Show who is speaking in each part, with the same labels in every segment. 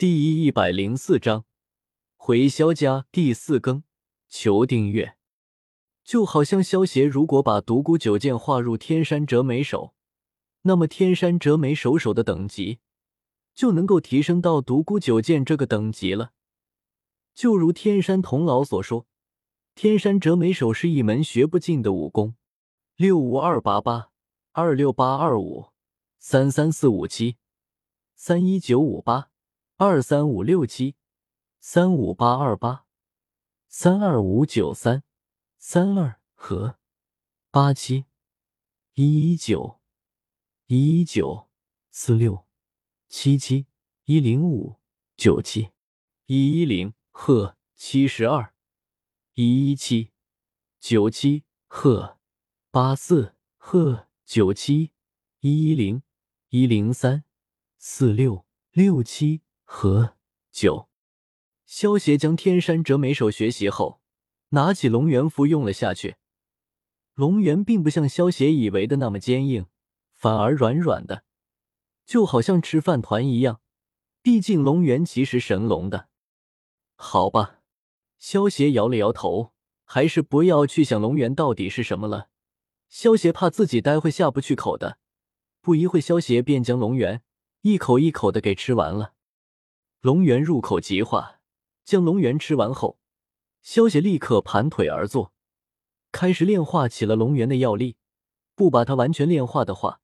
Speaker 1: 第一一百零四章回萧家第四更，求订阅。就好像萧协如果把独孤九剑划入天山折梅手，那么天山折梅手手的等级就能够提升到独孤九剑这个等级了。就如天山童姥所说，天山折梅手是一门学不尽的武功。六五二八八二六八二五三三四五七三一九五八。二三五六七，三五八二八，三二五九三，三二和八七，一一九，一一九四六七七一零五九七一一零赫七十二一一七九七赫八四赫九七一一零一零三四六六七。和九，萧协将天山折梅手学习后，拿起龙元符用了下去。龙元并不像萧协以为的那么坚硬，反而软软的，就好像吃饭团一样。毕竟龙元其实神龙的。好吧，萧协摇了摇头，还是不要去想龙元到底是什么了。萧协怕自己待会下不去口的。不一会，萧协便将龙元一口一口的给吃完了。龙元入口即化，将龙元吃完后，萧协立刻盘腿而坐，开始炼化起了龙元的药力。不把它完全炼化的话，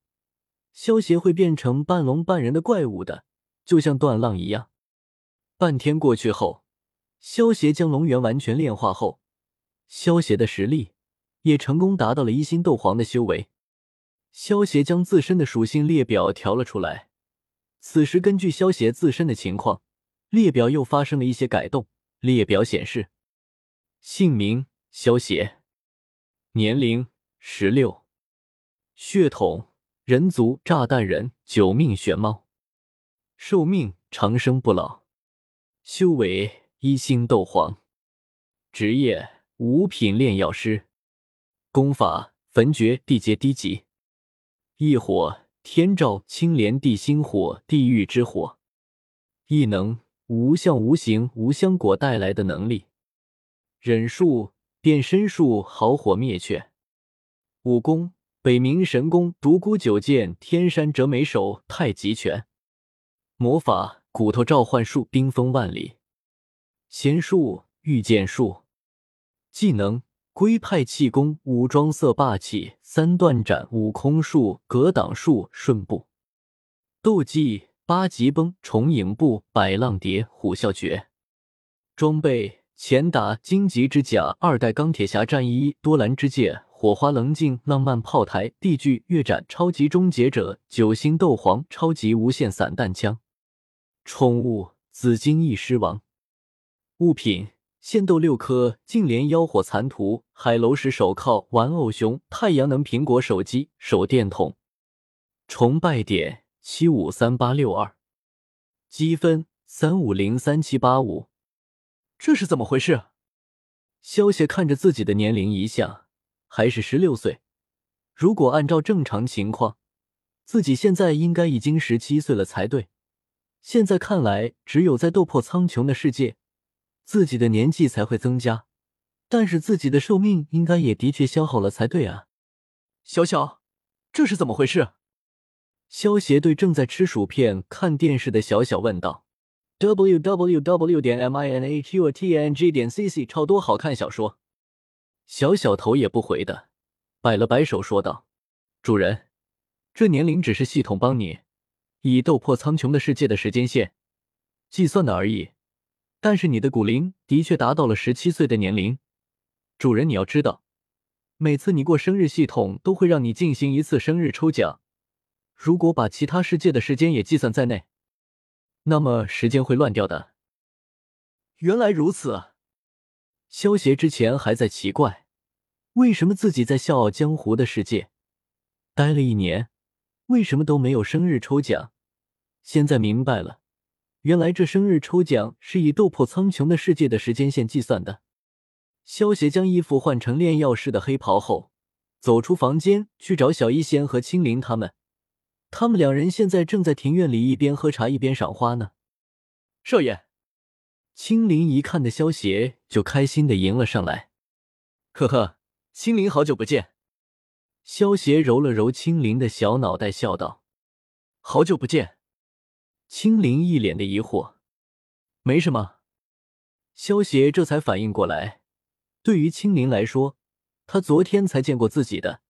Speaker 1: 萧协会变成半龙半人的怪物的，就像断浪一样。半天过去后，萧协将龙元完全炼化后，萧协的实力也成功达到了一星斗皇的修为。萧协将自身的属性列表调了出来，此时根据萧协自身的情况。列表又发生了一些改动。列表显示：姓名萧邪，年龄十六，血统人族炸弹人，九命玄猫，寿命长生不老，修为一星斗皇，职业五品炼药师，功法焚诀地阶低级，异火天照青莲地心火地狱之火，异能。无相无形无香果带来的能力，忍术变身术好火灭却，武功北冥神功独孤九剑天山折梅手太极拳，魔法骨头召唤术冰封万里，仙术御剑术，技能龟派气功武装色霸气三段斩悟空术格挡术瞬步，斗技。八级崩重影步百浪蝶虎啸诀，装备前打荆棘之甲二代钢铁侠战衣多兰之戒火花棱镜浪漫炮台地具月斩超级终结者九星斗皇超级无限散弹枪，宠物紫金翼狮王，物品仙豆六颗净莲妖火残图海楼石手铐玩偶熊太阳能苹果手机手电筒，崇拜点。七五三八六二，积分三五零三七八五，这是怎么回事？萧协看着自己的年龄一下，还是十六岁。如果按照正常情况，自己现在应该已经十七岁了才对。现在看来，只有在斗破苍穹的世界，自己的年纪才会增加。但是自己的寿命应该也的确消耗了才对啊！小小，这是怎么回事？萧协对正在吃薯片、看电视的小小问道：“w w w 点 m i n a q t n g 点 c c 超多好看小说。”小小头也不回的摆了摆手，说道：“主人，这年龄只是系统帮你以斗破苍穹的世界的时间线计算的而已。但是你的骨龄的确达到了十七岁的年龄。主人，你要知道，每次你过生日，系统都会让你进行一次生日抽奖。”如果把其他世界的时间也计算在内，那么时间会乱掉的。原来如此，萧协之前还在奇怪，为什么自己在笑傲江湖的世界待了一年，为什么都没有生日抽奖？现在明白了，原来这生日抽奖是以斗破苍穹的世界的时间线计算的。萧协将衣服换成炼药师的黑袍后，走出房间去找小医仙和青灵他们。他们两人现在正在庭院里一边喝茶一边赏花呢。
Speaker 2: 少爷。
Speaker 1: 青灵一看的萧邪就开心的迎了上来，
Speaker 2: 呵呵，青灵好久不见。
Speaker 1: 萧邪揉了揉青灵的小脑袋，笑道：“
Speaker 2: 好久不见。”
Speaker 1: 青灵一脸的疑惑：“
Speaker 2: 没什么。”
Speaker 1: 萧邪这才反应过来，对于青灵来说，他昨天才见过自己的。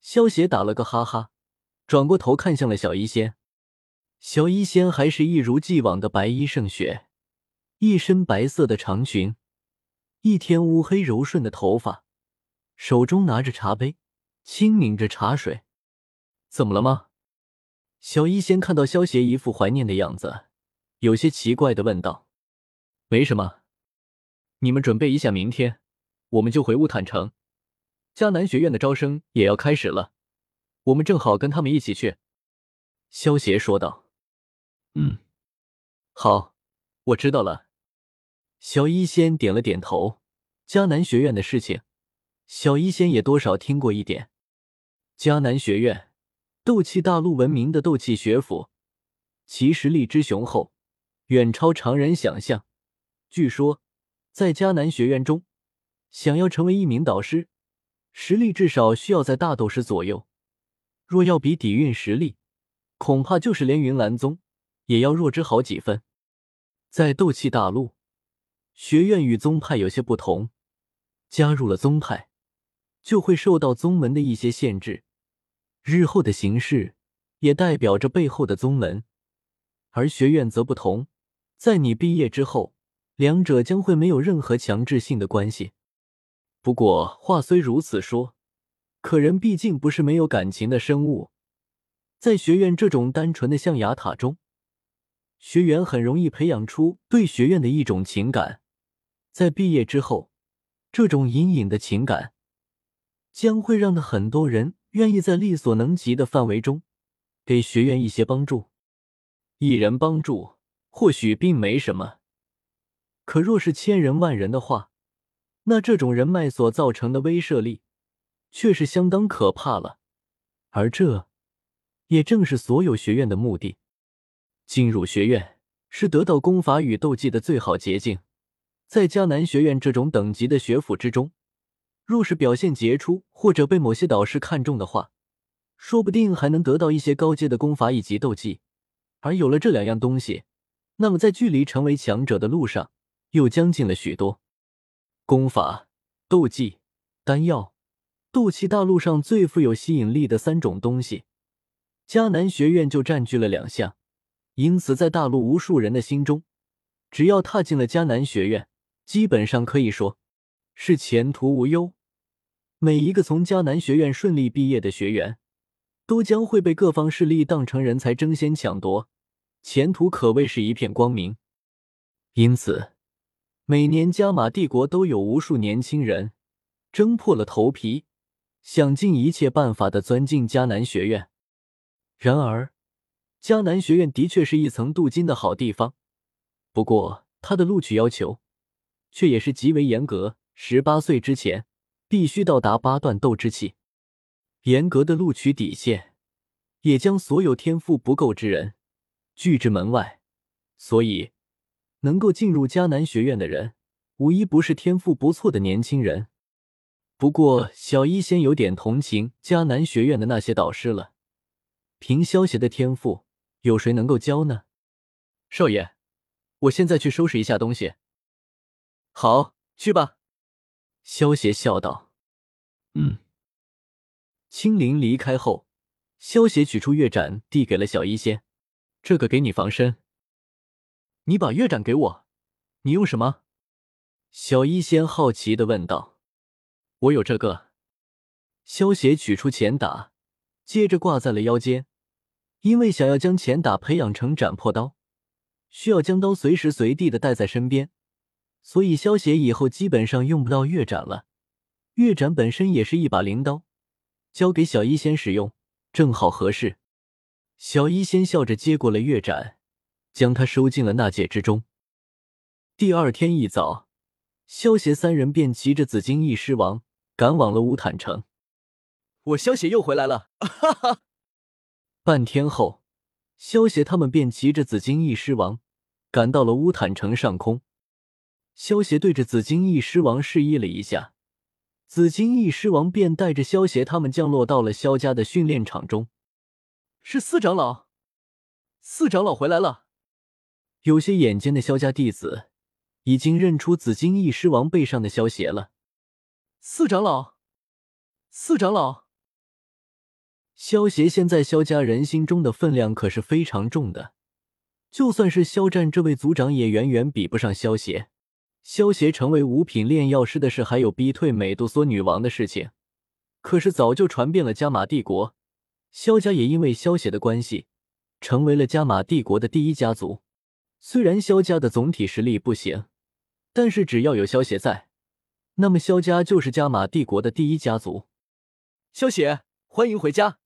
Speaker 1: 萧邪打了个哈哈，转过头看向了小医仙。小医仙还是一如既往的白衣胜雪，一身白色的长裙，一天乌黑柔顺的头发，手中拿着茶杯，轻抿着茶水。怎么了吗？小医仙看到萧邪一副怀念的样子，有些奇怪的问道：“
Speaker 2: 没什么，你们准备一下，明天我们就回乌坦城，迦南学院的招生也要开始了，我们正好跟他们一起去。”
Speaker 1: 萧邪说道。
Speaker 2: 嗯，好，我知道了。
Speaker 1: 小医仙点了点头。迦南学院的事情，小医仙也多少听过一点。迦南学院，斗气大陆闻名的斗气学府，其实力之雄厚，远超常人想象。据说，在迦南学院中，想要成为一名导师，实力至少需要在大斗师左右。若要比底蕴实力，恐怕就是连云岚宗。也要弱之好几分。在斗气大陆，学院与宗派有些不同。加入了宗派，就会受到宗门的一些限制。日后的形势也代表着背后的宗门。而学院则不同，在你毕业之后，两者将会没有任何强制性的关系。不过话虽如此说，可人毕竟不是没有感情的生物。在学院这种单纯的象牙塔中。学员很容易培养出对学院的一种情感，在毕业之后，这种隐隐的情感将会让很多人愿意在力所能及的范围中给学院一些帮助。一人帮助或许并没什么，可若是千人万人的话，那这种人脉所造成的威慑力却是相当可怕了。而这也正是所有学院的目的。进入学院是得到功法与斗技的最好捷径。在迦南学院这种等级的学府之中，若是表现杰出或者被某些导师看中的话，说不定还能得到一些高阶的功法以及斗技。而有了这两样东西，那么在距离成为强者的路上又将近了许多。功法、斗技、丹药，斗气大陆上最富有吸引力的三种东西，迦南学院就占据了两项。因此，在大陆无数人的心中，只要踏进了迦南学院，基本上可以说是前途无忧。每一个从迦南学院顺利毕业的学员，都将会被各方势力当成人才争先抢夺，前途可谓是一片光明。因此，每年加玛帝国都有无数年轻人争破了头皮，想尽一切办法的钻进迦南学院。然而，迦南学院的确是一层镀金的好地方，不过它的录取要求却也是极为严格。十八岁之前必须到达八段斗之气，严格的录取底线也将所有天赋不够之人拒之门外。所以，能够进入迦南学院的人，无一不是天赋不错的年轻人。不过，小医仙有点同情迦南学院的那些导师了，凭萧邪的天赋。有谁能够教呢？
Speaker 2: 少爷，我现在去收拾一下东西。
Speaker 1: 好，去吧。萧邪笑道。
Speaker 2: 嗯。
Speaker 1: 青灵离开后，萧邪取出月斩，递给了小医仙：“
Speaker 2: 这个给你防身。”
Speaker 1: 你把月斩给我，你用什么？小医仙好奇的问道。
Speaker 2: 我有这个。
Speaker 1: 萧邪取出钱打，接着挂在了腰间。因为想要将钱打培养成斩破刀，需要将刀随时随地的带在身边，所以萧邪以后基本上用不到月斩了。月斩本身也是一把灵刀，交给小医仙使用正好合适。小医仙笑着接过了月斩，将它收进了纳戒之中。第二天一早，萧邪三人便骑着紫金翼狮王赶往了乌坦城。
Speaker 2: 我萧邪又回来了，哈哈。
Speaker 1: 半天后，萧协他们便骑着紫金翼狮王赶到了乌坦城上空。萧协对着紫金翼狮王示意了一下，紫金翼狮王便带着萧协他们降落到了萧家的训练场中。
Speaker 2: 是四长老，四长老回来了。
Speaker 1: 有些眼尖的萧家弟子已经认出紫金翼狮王背上的萧协了。
Speaker 2: 四长老，四长老，
Speaker 1: 萧协现在萧家人心中的分量可是非常重的，就算是萧战这位族长也远远比不上萧协。萧协成为五品炼药师的事，还有逼退美杜莎女王的事情，可是早就传遍了加玛帝国。萧家也因为萧协的关系，成为了加玛帝国的第一家族。虽然萧家的总体实力不行，但是只要有萧协在，那么萧家就是加玛帝国的第一家族。
Speaker 2: 萧雪，欢迎回家。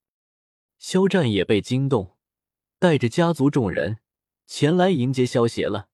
Speaker 1: 肖战也被惊动，带着家族众人前来迎接萧邪了。